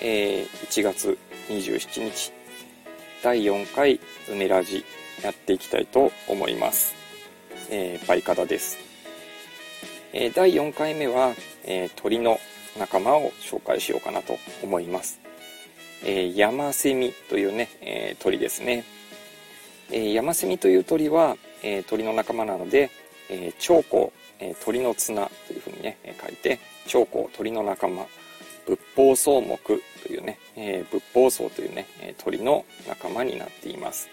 えー、1月27日第4回梅ラジやっていきたいと思います、えー、バイカダです、えー、第4回目は、えー、鳥の仲間を紹介しようかなと思います、えー、ヤマセミというね、えー、鳥ですね、えー、ヤマセミという鳥は、えー、鳥の仲間なので、えー、長江、えー、鳥の綱というふうにね、書いて長江鳥の仲間仏法草木というね、えー、仏法草というね、鳥の仲間になっています。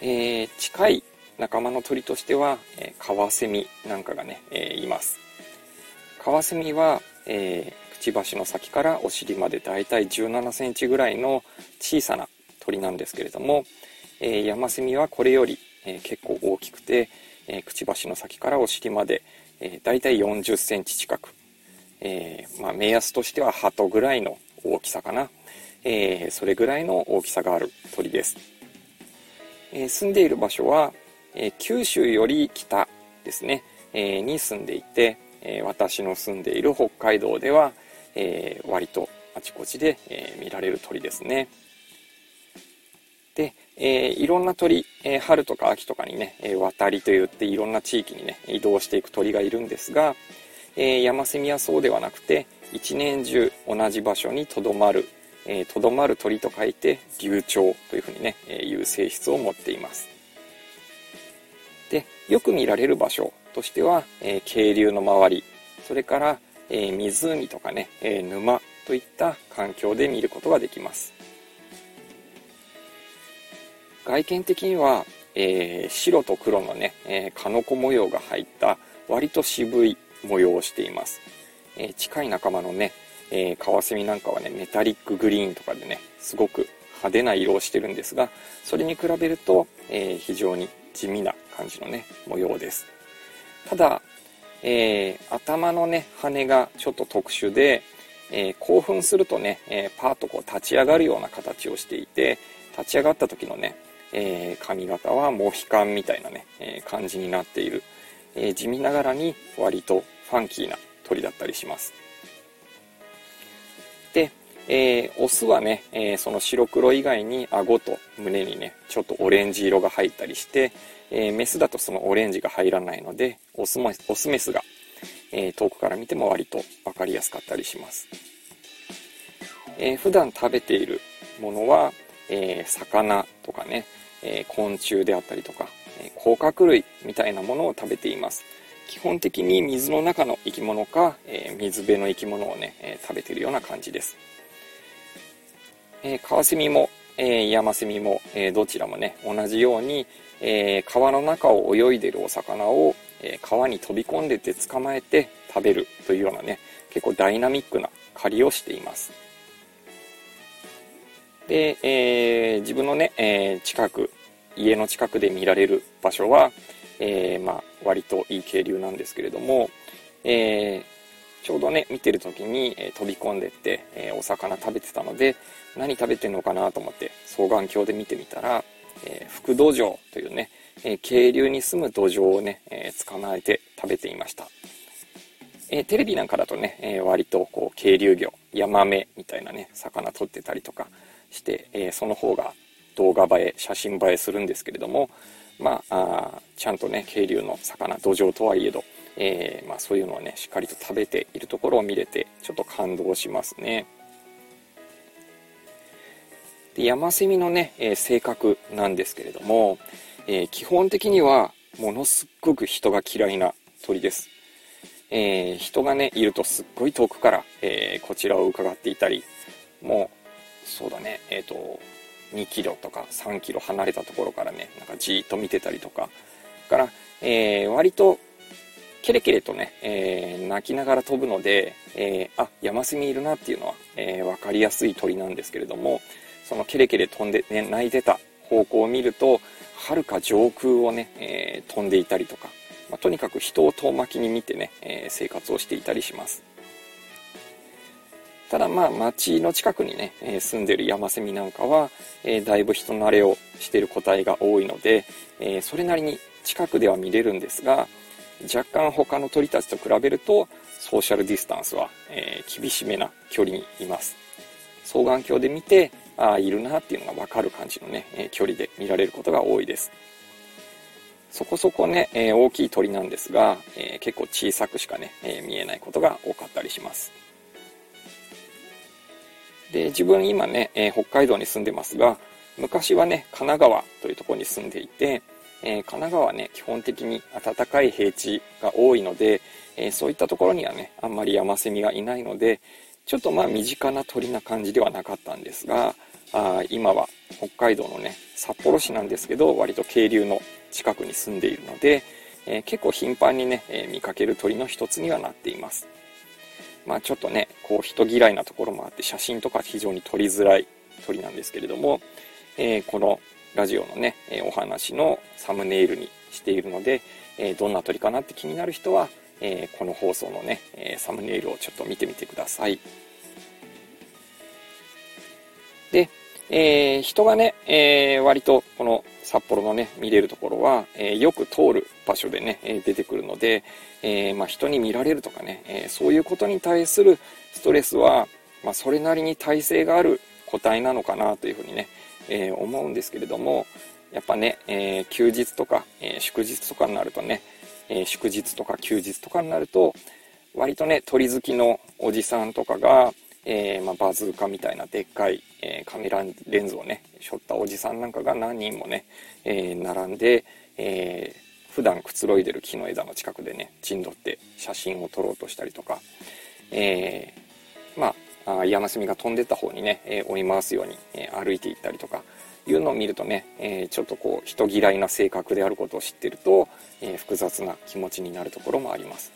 えー、近い仲間の鳥としては、えー、カワセミなんかがね、えー、います。カワセミは、えー、くちばしの先からお尻までだいたい17センチぐらいの小さな鳥なんですけれども、えー、ヤマセミはこれより、えー、結構大きくて、えー、くちばしの先からお尻まで、えー、だいたい40センチ近く、えー、まあ、目安としては鳩ぐらいの大きさかな、えー、それぐらいの大きさがある鳥です、えー、住んでいる場所は、え九州より北ですね、えに住んでいて、え私の住んでいる北海道では、え割とあちこちで、え見られる鳥ですね。で、えいろんな鳥、え春とか秋とかにね、え渡りといっていろんな地域にね移動していく鳥がいるんですが、えー、ヤマセミはそうではなくて一年中同じ場所にとどまるとど、えー、まる鳥と書いて流鳥というふうにね、えー、いう性質を持っています。でよく見られる場所としては、えー、渓流の周りそれから、えー、湖とかね、えー、沼といった環境で見ることができます。外見的には、えー、白と黒のね、えー、カノコ模様が入った割と渋い模様をしています。えー、近い仲間のね、えー、カワセミなんかはね、メタリックグリーンとかでね、すごく派手な色をしてるんですが、それに比べると、えー、非常に地味な感じのね、模様です。ただ、えー、頭のね、羽がちょっと特殊で、えー、興奮するとね、えー、パーッとこう立ち上がるような形をしていて、立ち上がった時のね、えー、髪型はモヒカンみたいなね、え感じになっているえー、地味ながらに割とファンキーな鳥だったりします。で、えー、オスはね、えー、その白黒以外に顎と胸にね、ちょっとオレンジ色が入ったりして、えー、メスだとそのオレンジが入らないので、オスもオスメスが、え遠くから見ても割と分かりやすかったりします。え普段食べているものは、え魚とかね、え昆虫であったりとか、甲殻類みたいなものを食べています。基本的に水の中の生き物か、え、水辺の生き物をね、え、食べているような感じです。え、カワセミも、え、ヤマセミも、え、どちらもね、同じように、え、川の中を泳いでいるお魚を、え、川に飛び込んでて捕まえて食べるというようなね、結構ダイナミックな狩りをしています。で、えー、自分のね、えー、近く家の近くで見られる場所は、えー、まあ、割といい渓流なんですけれども、えー、ちょうどね、見てる時に、え飛び込んでって、えお魚食べてたので、何食べてんのかなと思って双眼鏡で見てみたら、えー、福土壌というね、え、渓流に住む土壌をね、え、捕まえて食べていました。え、テレビなんかだとね、え、割とこう渓流魚、ヤマメみたいなね、魚取ってたりとかして、え、その方が動画映え写真映えするんですけれどもまあちゃんとね渓流の魚土壌とはいえど、えー、まあ、そういうのをねしっかりと食べているところを見れてちょっと感動しますね。でヤマセミのね、えー、性格なんですけれども、えー、基本的にはものすっごく人が嫌いな鳥です。えー、人がねいるとすっごい遠くから、えこちらを伺っていたりもうそうだねえっ、と2キロとか3キロ離れたところからね、なんかじーっと見てたりとか、から、えー、割とケレケレとね、えー、鳴きながら飛ぶので、えー、あ、山ミいるなっていうのは、えー、分かりやすい鳥なんですけれども、そのケレケレ飛んで、ね、鳴いてた方向を見ると、はるか上空をね、えー、飛んでいたりとか、まあ、とにかく人を遠巻きに見てね、えー、生活をしていたりします。ただまあ町の近くにね、えー、住んでるヤマセミなんかは、えー、だいぶ人慣れをしている個体が多いので、えー、それなりに近くでは見れるんですが、若干他の鳥たちと比べるとソーシャルディスタンスは、え厳しめな距離にいます。双眼鏡で見てああいるなっていうのが分かる感じのね、え距離で見られることが多いですそこそこね、え大きい鳥なんですが、え結構小さくしかね、え見えないことが多かったりしますで自分今ね、え北海道に住んでますが昔はね神奈川というところに住んでいて、え神奈川はね基本的に暖かい平地が多いので、えそういったところにはねあんまりヤマセミがいないのでちょっとまあ身近な鳥な感じではなかったんですがあ今は北海道のね札幌市なんですけど割と渓流の近くに住んでいるので、えー、結構頻繁にね、え、見かける鳥の一つにはなっています。まあちょっとねこう人嫌いなところもあって写真とか非常に撮りづらい鳥なんですけれども、えー、このラジオのね、えお話のサムネイルにしているので、えどんな鳥かなって気になる人はえー、この放送のね、えサムネイルをちょっと見てみてください。で、えー、人がね、えー、割とこの札幌のね、見れるところは、えよく通る場所でね、え出てくるので、えまあ、人に見られるとかね、えそういうことに対するストレスは、まあ、それなりに耐性がある個体なのかなというふうにね、え思うんですけれども、やっぱね、え休日とか、え祝日とかになるとね、え、祝日とか休日とかになると割とね鳥好きのおじさんとかが、えー、まあ、バズーカみたいなでっかい、えー、カメラレンズをね背負ったおじさんなんかが何人もね、え並んで、え普段くつろいでる木の枝の近くでね陣取って写真を撮ろうとしたりとか、えまあヤマスミが飛んでった方にね、え追い回すように、え歩いていったりとかいうのを見るとね、え、ちょっとこう人嫌いな性格であることを知ってると、え、複雑な気持ちになるところもあります。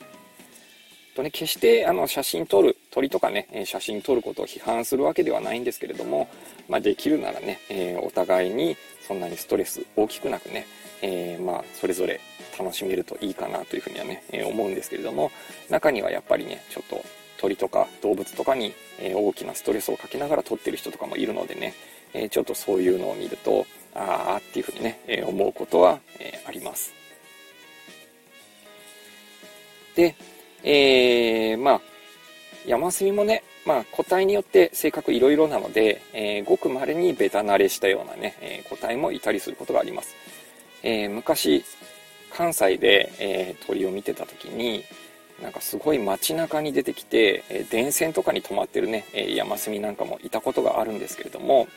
とね、決してあの写真撮る鳥とかね写真撮ることを批判するわけではないんですけれども、まあ、できるならね、えー、お互いにそんなにストレス大きくなくね、えー、まあそれぞれ楽しめるといいかなというふうにはね、えー、思うんですけれども中にはやっぱりねちょっと鳥とか動物とかに、え大きなストレスをかけながら撮ってる人とかもいるのでね、えちょっとそういうのを見るとああっていうふうにね、え思うことは、えあります。で、えー、まあ山ミもね、まあ、個体によって性格いろいろなので、えー、ごく稀にベタ慣れしたようなね、えー、個体もいたりすることがあります。えー、昔、関西で、え、鳥を見てた時に、なんかすごい街中に出てきて、え、電線とかに止まってるね、えー、山ミなんかもいたことがあるんですけれども、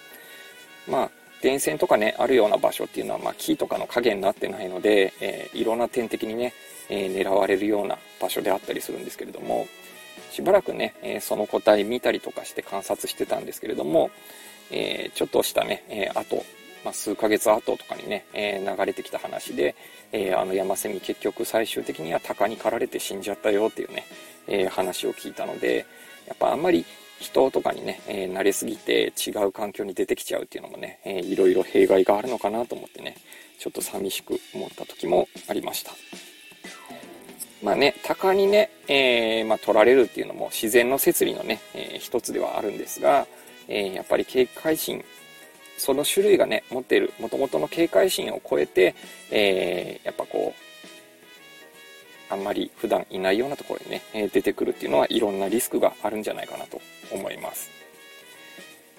まあ、電線とかね、あるような場所っていうのは、まあ、木とかの影になってないので、えー、いろんな点滴にね、えー、狙われるような場所であったりするんですけれども、しばらくね、えー、その個体見たりとかして観察してたんですけれども、えちょっとしたね、えー、後、まあ、数ヶ月後とかにね、え流れてきた話で、えあの山セミ結局最終的には鷹に狩られて死んじゃったよっていうね、え話を聞いたので、やっぱあんまり人とかにね、えー、慣れすぎて違う環境に出てきちゃうっていうのもね、えー、いろいろ弊害があるのかなと思ってね、ちょっと寂しく思った時もありました。まあね、鷹にね、えー、まあ、取られるっていうのも自然の摂理のね、えー、一つではあるんですが、え、やっぱり警戒心、その種類がね、持っている元々の警戒心を超えて、えやっぱこう、あんまり普段いないようなところにね、え出てくるっていうのはいろんなリスクがあるんじゃないかなと思います。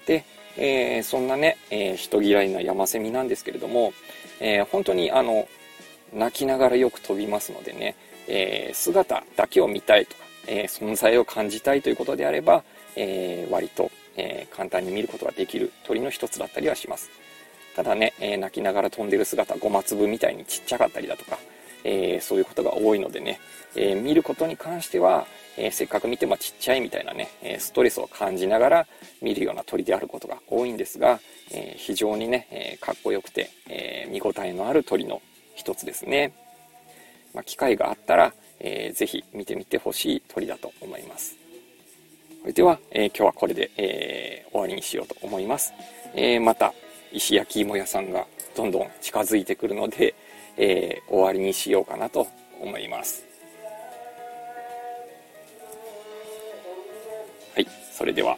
で、えー、そんなね、えー、人嫌いなヤマセミなんですけれども、えー、本当にあの、泣きながらよく飛びますのでね、え姿だけを見たいとか、え存在を感じたいということであれば、え割と、え簡単に見ることができる鳥の一つだったりはします。ただね、え泣きながら飛んでる姿、ゴマ粒みたいにちっちゃかったりだとか、えー、そういうことが多いのでね、えー、見ることに関しては、えー、せっかく見てもちっちゃいみたいなね、えストレスを感じながら見るような鳥であることが多いんですが、え非常にね、えかっこよくて、え見応えのある鳥の一つですね。まあ、機会があったら、えー、ぜひ見てみてほしい鳥だと思います。それでは、え今日はこれで、え終わりにしようと思います。えまた石焼き芋屋さんがどんどん近づいてくるので、えー、終わりにしようかなと思います。はい、それでは。